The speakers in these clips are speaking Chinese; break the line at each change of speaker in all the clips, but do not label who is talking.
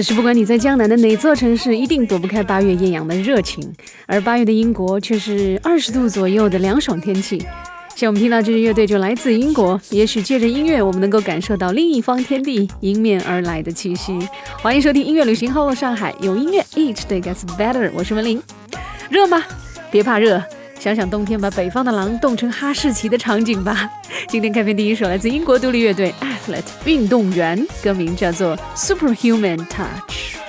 此时，不管你在江南的哪座城市，一定躲不开八月艳阳的热情。而八月的英国却是二十度左右的凉爽天气。像我们听到这支乐队就来自英国，也许借着音乐，我们能够感受到另一方天地迎面而来的气息。欢迎收听音乐旅行后上海，有音乐，Each day gets better。我是文林。热吗？别怕热，想想冬天把北方的狼冻成哈士奇的场景吧。今天开篇第一首来自英国独立乐队 Athlete 运动员，歌名叫做 Superhuman Touch。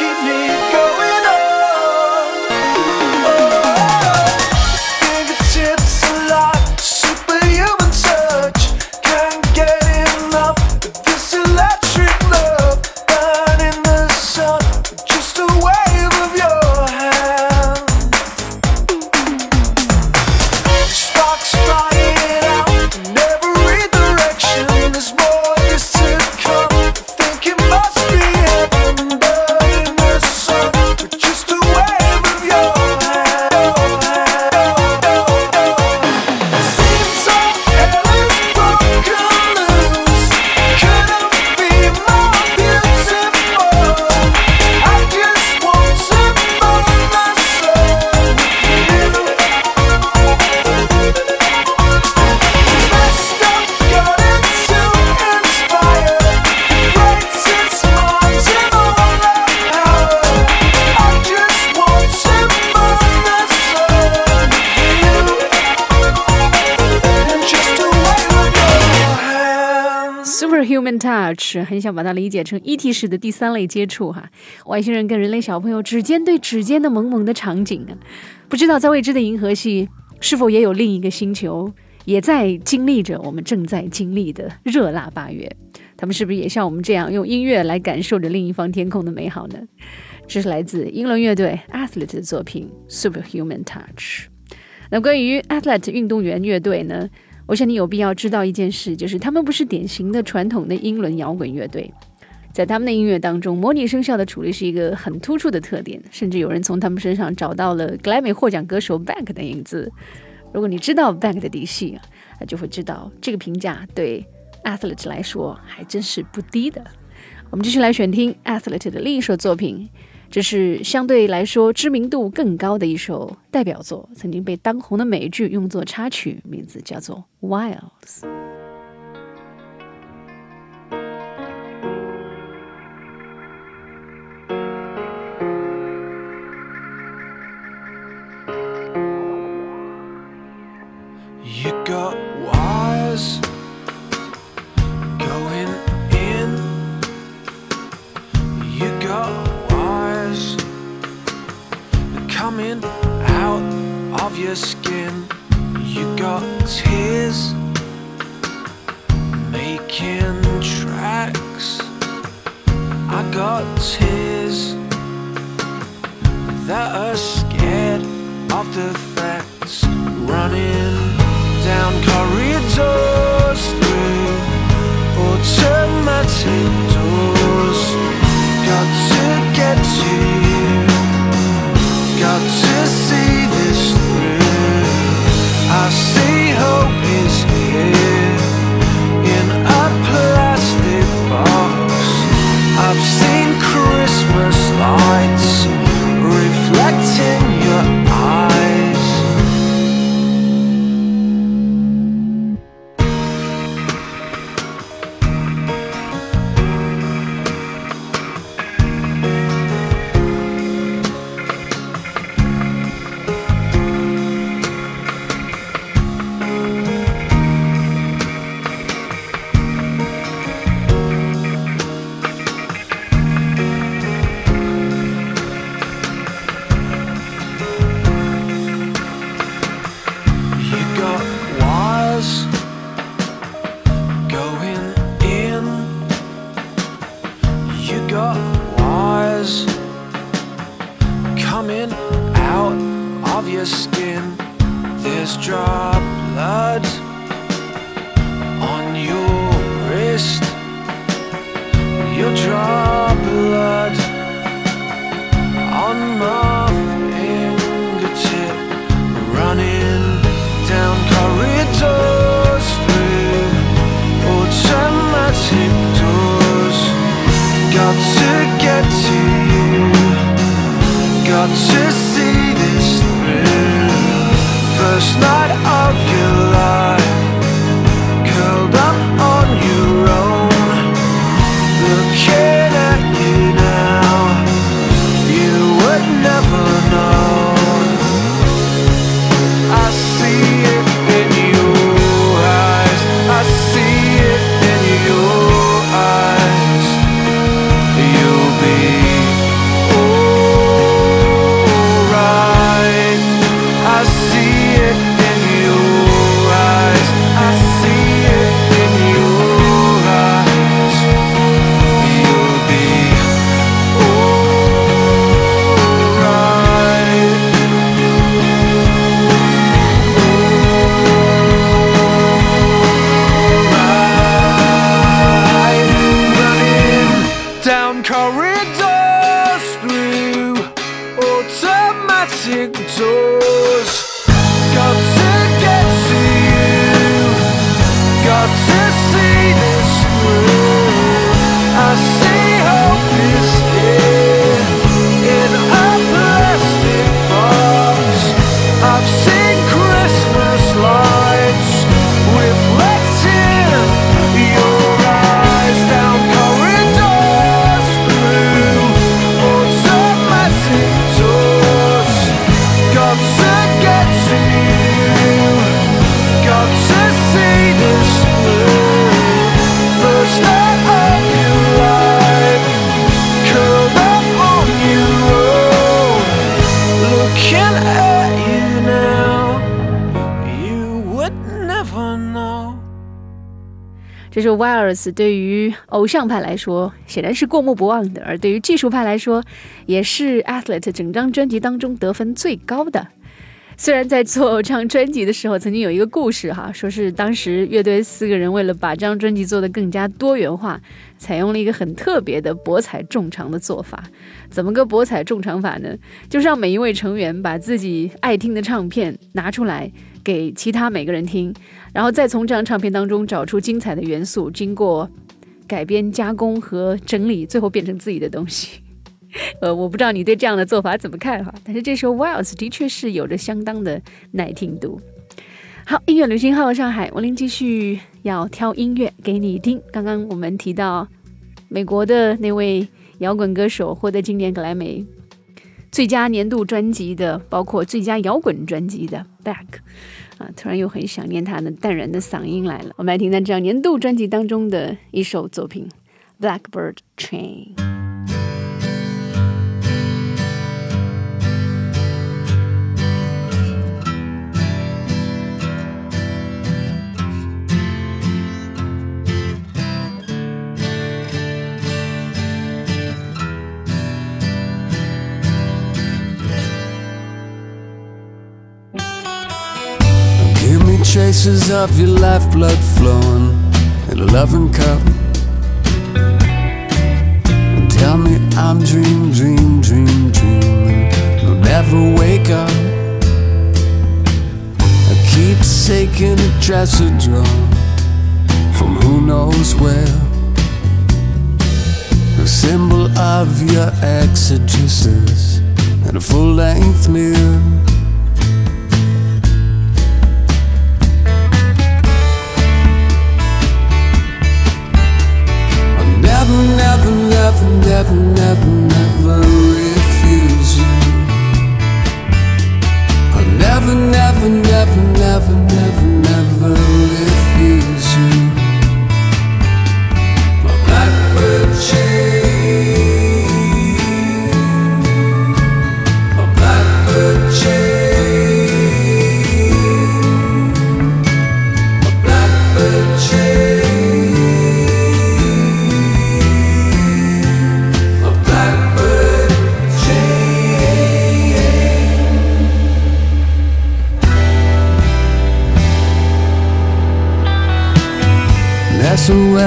keep me 很想把它理解成 ET 式的第三类接触哈，外星人跟人类小朋友指尖对指尖的萌萌的场景啊，不知道在未知的银河系是否也有另一个星球也在经历着我们正在经历的热辣八月，他们是不是也像我们这样用音乐来感受着另一方天空的美好呢？这是来自英伦乐队 Athlete 的作品 Superhuman Touch。那关于 Athlete 运动员乐队呢？我想你有必要知道一件事，就是他们不是典型的传统的英伦摇滚乐队，在他们的音乐当中，模拟声效的处理是一个很突出的特点，甚至有人从他们身上找到了格莱美获奖歌手 Bank 的影子。如果你知道 Bank 的底细啊，就会知道这个评价对 Athlete 来说还真是不低的。我们继续来选听 Athlete 的另一首作品。这是相对来说知名度更高的一首代表作，曾经被当红的美剧用作插曲，名字叫做《Wilds》。You got wise.
Wilds》。your skin. You got tears making tracks. I got tears that are scared. of the facts. running down corridors through automatic doors. Got to get to you. See hope of your skin. There's drop blood on your wrist. You'll draw blood on my fingertip running down corridors through automatic doors. Got to get to you. Got to see. It's not of you.
Virus 对于偶像派来说显然是过目不忘的，而对于技术派来说，也是 Athlete 整张专辑当中得分最高的。虽然在做这张专辑的时候，曾经有一个故事哈，说是当时乐队四个人为了把这张专辑做得更加多元化，采用了一个很特别的博采众长的做法。怎么个博采众长法呢？就是让每一位成员把自己爱听的唱片拿出来给其他每个人听，然后再从这张唱片当中找出精彩的元素，经过改编、加工和整理，最后变成自己的东西。呃，我不知道你对这样的做法怎么看哈，但是这首《Wiles》的确是有着相当的耐听度。好，音乐流行号上海，文林继续要挑音乐给你听。刚刚我们提到美国的那位摇滚歌手获得今年格莱美最佳年度专辑的，包括最佳摇滚专辑的 Back 啊，突然又很想念他的淡然的嗓音来了。我们来听听这张年度专辑当中的一首作品《Blackbird Train》。
Traces of your lifeblood flowing in a loving cup. And tell me I'm dream, dream, dream, dreaming. I'll never wake up. I keep taking a dress a draw from who knows where. A symbol of your exegesis and a full length mirror. Never,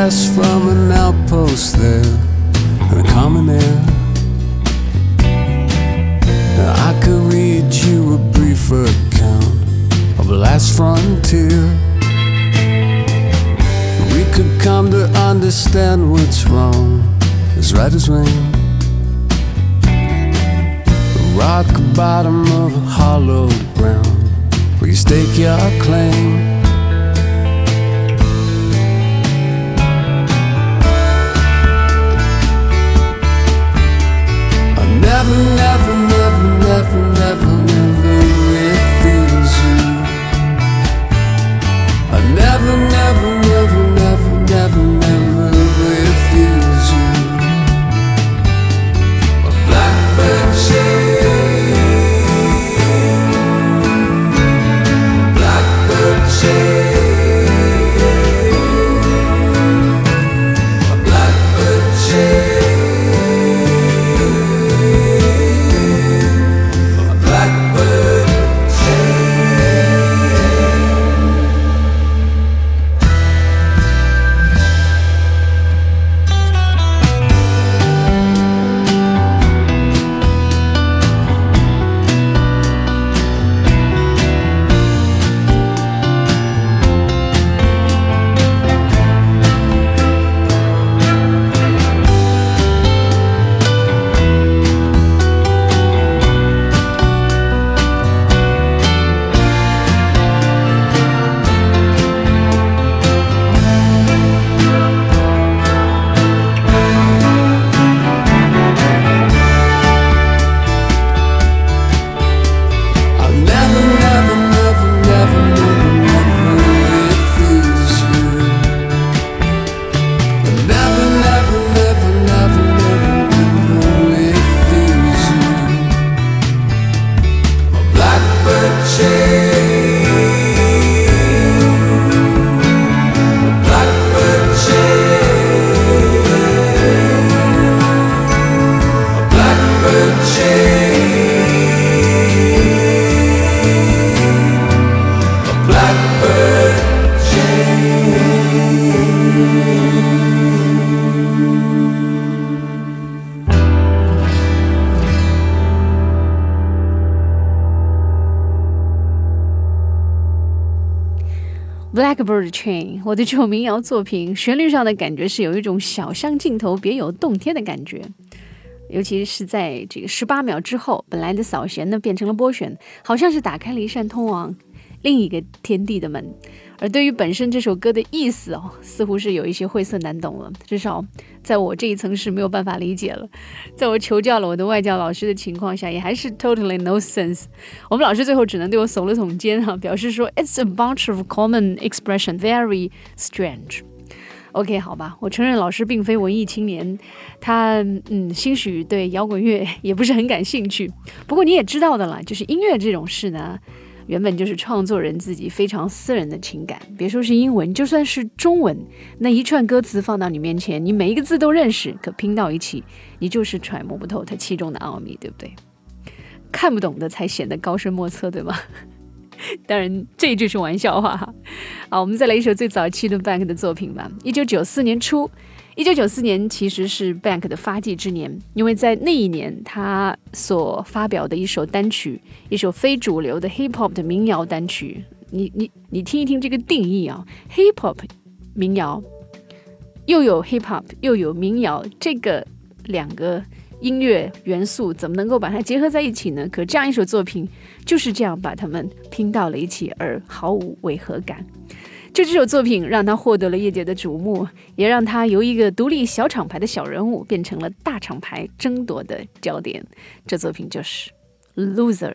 SOS from an outpost there, and a common air. Now I could read you a brief account of the last frontier. We could come to understand what's wrong, as right as rain. The rock bottom of hollow ground, where you stake your claim.
去我的这首民谣作品，旋律上的感觉是有一种小巷尽头别有洞天的感觉，尤其是在这个十八秒之后，本来的扫弦呢变成了拨弦，好像是打开了一扇通往另一个天地的门。而对于本身这首歌的意思哦，似乎是有一些晦涩难懂了，至少在我这一层是没有办法理解了。在我求教了我的外教老师的情况下，也还是 totally no sense。我们老师最后只能对我耸了耸肩哈、表示说 It's a bunch of common expression, very strange。OK，好吧，我承认老师并非文艺青年，他嗯，兴许对摇滚乐也不是很感兴趣。不过你也知道的了，就是音乐这种事呢，原本就是创作人自己非常私人的情感。别说是英文，就算是中文，那一串歌词放到你面前，你每一个字都认识，可拼到一起，你就是揣摩不透它其中的奥秘，对不对？看不懂的才显得高深莫测，对吗？当然，这一句是玩笑话哈。好，我们再来一首最早期的 Bank 的作品吧。一九九四年初，一九九四年其实是 Bank 的发迹之年，因为在那一年他所发表的一首单曲，一首非主流的 Hip Hop 的民谣单曲。你你你听一听这个定义啊，Hip Hop 民谣又有 Hip Hop 又有民谣，这个两个。音乐元素怎么能够把它结合在一起呢？可这样一首作品就是这样把它们拼到了一起，而毫无违和感。就这首作品让他获得了业界的瞩目，也让他由一个独立小厂牌的小人物变成了大厂牌争夺的焦点。这作品就是《Loser》。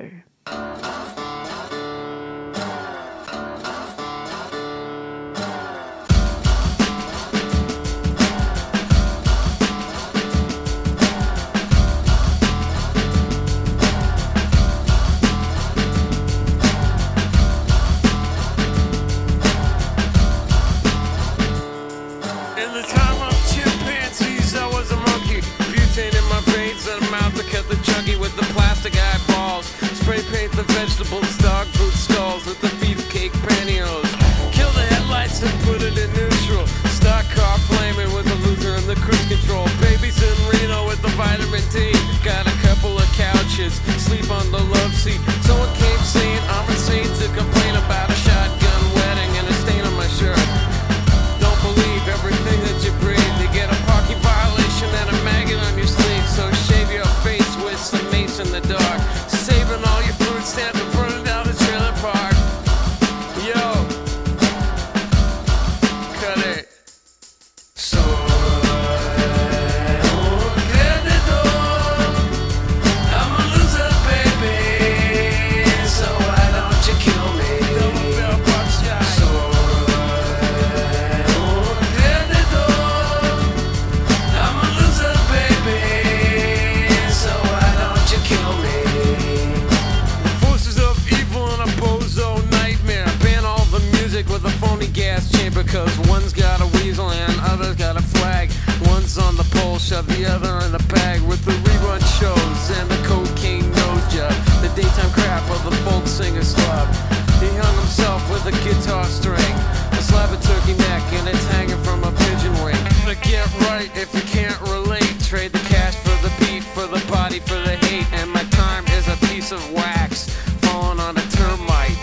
A guitar string. A slab of turkey neck and it's hanging from a pigeon wing. To get right if you can't relate. Trade the cash for the beat, for the body, for the hate. And my time is a piece of wax falling on a termite.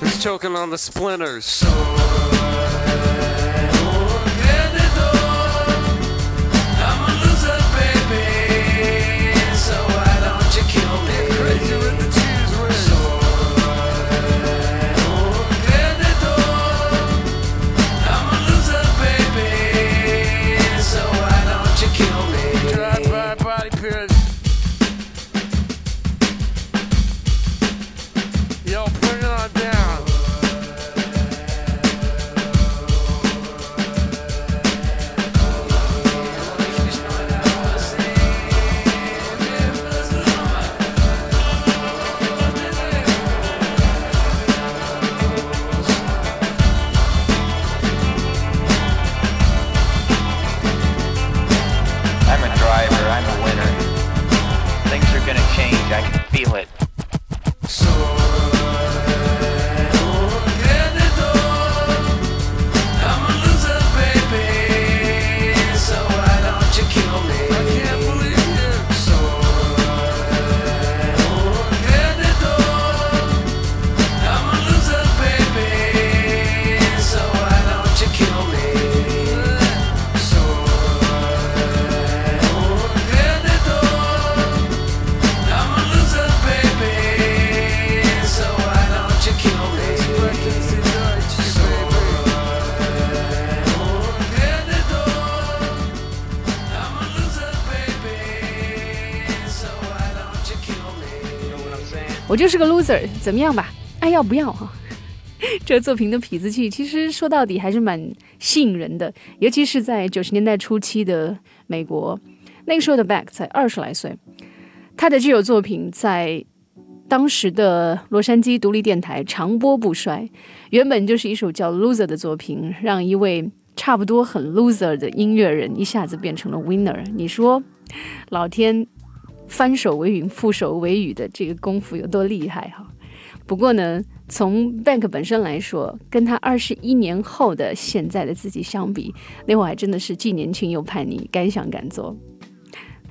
Who's choking on the splinters. So
我就是个 loser，怎么样吧？爱要不要哈？这作品的痞子气，其实说到底还是蛮吸引人的，尤其是在九十年代初期的美国，那个时候的 Beck 才二十来岁，他的这首作品在当时的洛杉矶独立电台长播不衰，原本就是一首叫《Loser》的作品，让一位差不多很 loser 的音乐人一下子变成了 winner。你说，老天翻手为云，覆手为雨的这个功夫有多厉害哈？不过呢，从 Bank 本身来说，跟他二十一年后的现在的自己相比，那会儿还真的是既年轻又叛逆，敢想敢做。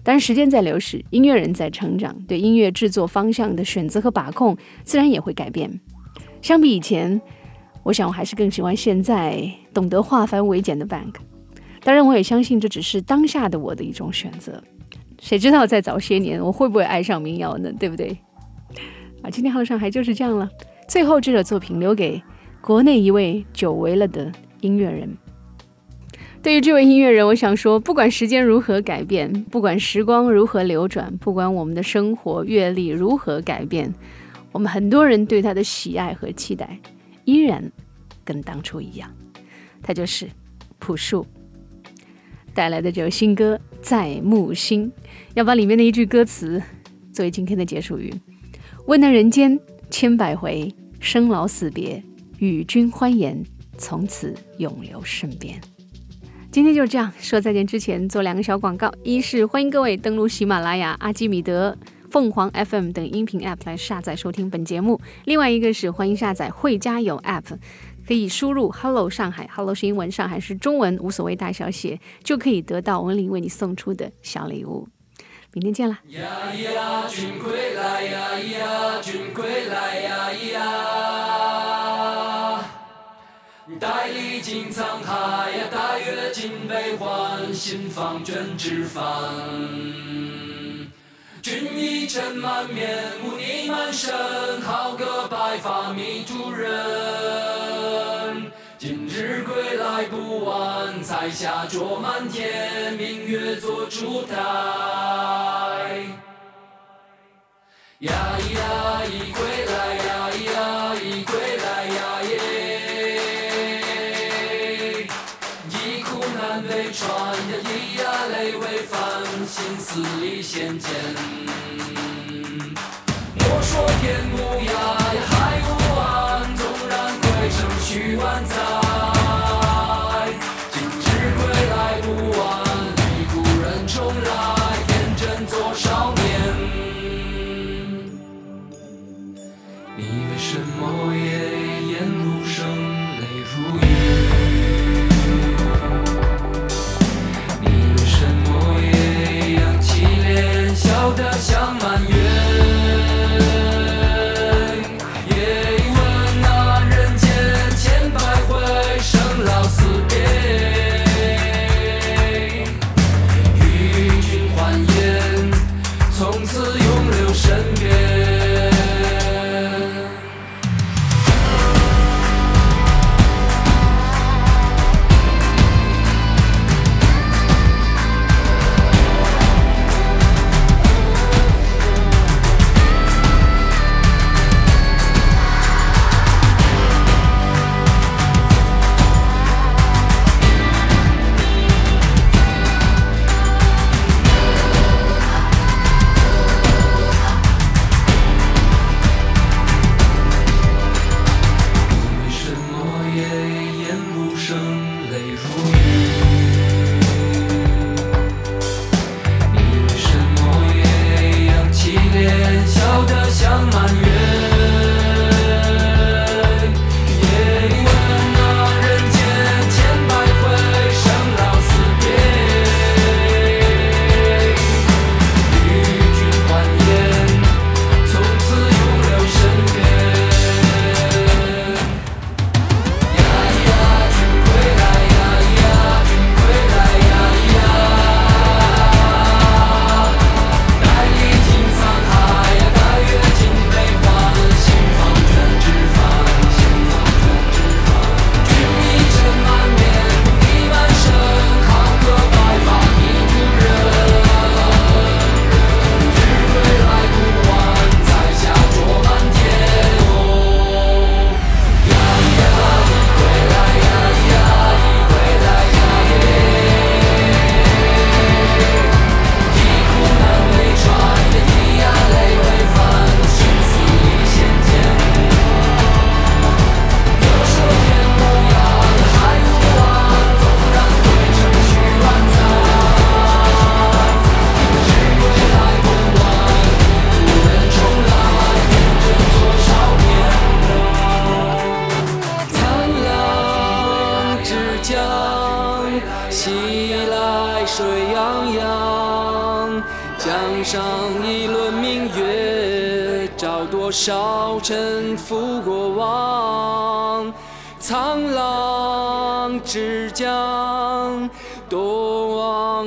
当然，时间在流逝，音乐人在成长，对音乐制作方向的选择和把控，自然也会改变。相比以前，我想我还是更喜欢现在懂得化繁为简的 Bank。当然，我也相信这只是当下的我的一种选择。谁知道在早些年我会不会爱上民谣呢？对不对？啊，今天好上海就是这样了。最后这首作品留给国内一位久违了的音乐人。对于这位音乐人，我想说，不管时间如何改变，不管时光如何流转，不管我们的生活阅历如何改变，我们很多人对他的喜爱和期待依然跟当初一样。他就是朴树带来的这首新歌《在木星》，要把里面的一句歌词作为今天的结束语：问那人间千百回，生老死别，与君欢颜，从此永留身边。今天就是这样说再见之前做两个小广告，一是欢迎各位登录喜马拉雅、阿基米德、凤凰 FM 等音频 App 来下载收听本节目；另外一个是欢迎下载会加油 App，可以输入 Hello 上海，Hello 是英文，上海是中文，无所谓大小写，就可以得到文林为你送出的小礼物。明天见啦！
呀呀，君归来呀呀，君归来呀呀，带历经沧海呀，带阅尽悲欢，心放卷纸帆。君一尘满面，污泥满身，好个白发迷途人。日归来不晚，彩霞灼满天，明月做烛台。呀咿呀咿归来呀咿呀咿归来呀耶，一苦难为传呀咿呀泪未翻，心思里显见。莫说天无涯呀海无岸，纵然归程须万载。故人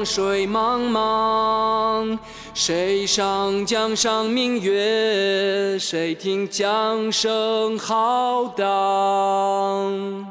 水茫茫。谁上江上明月？谁听江声浩荡？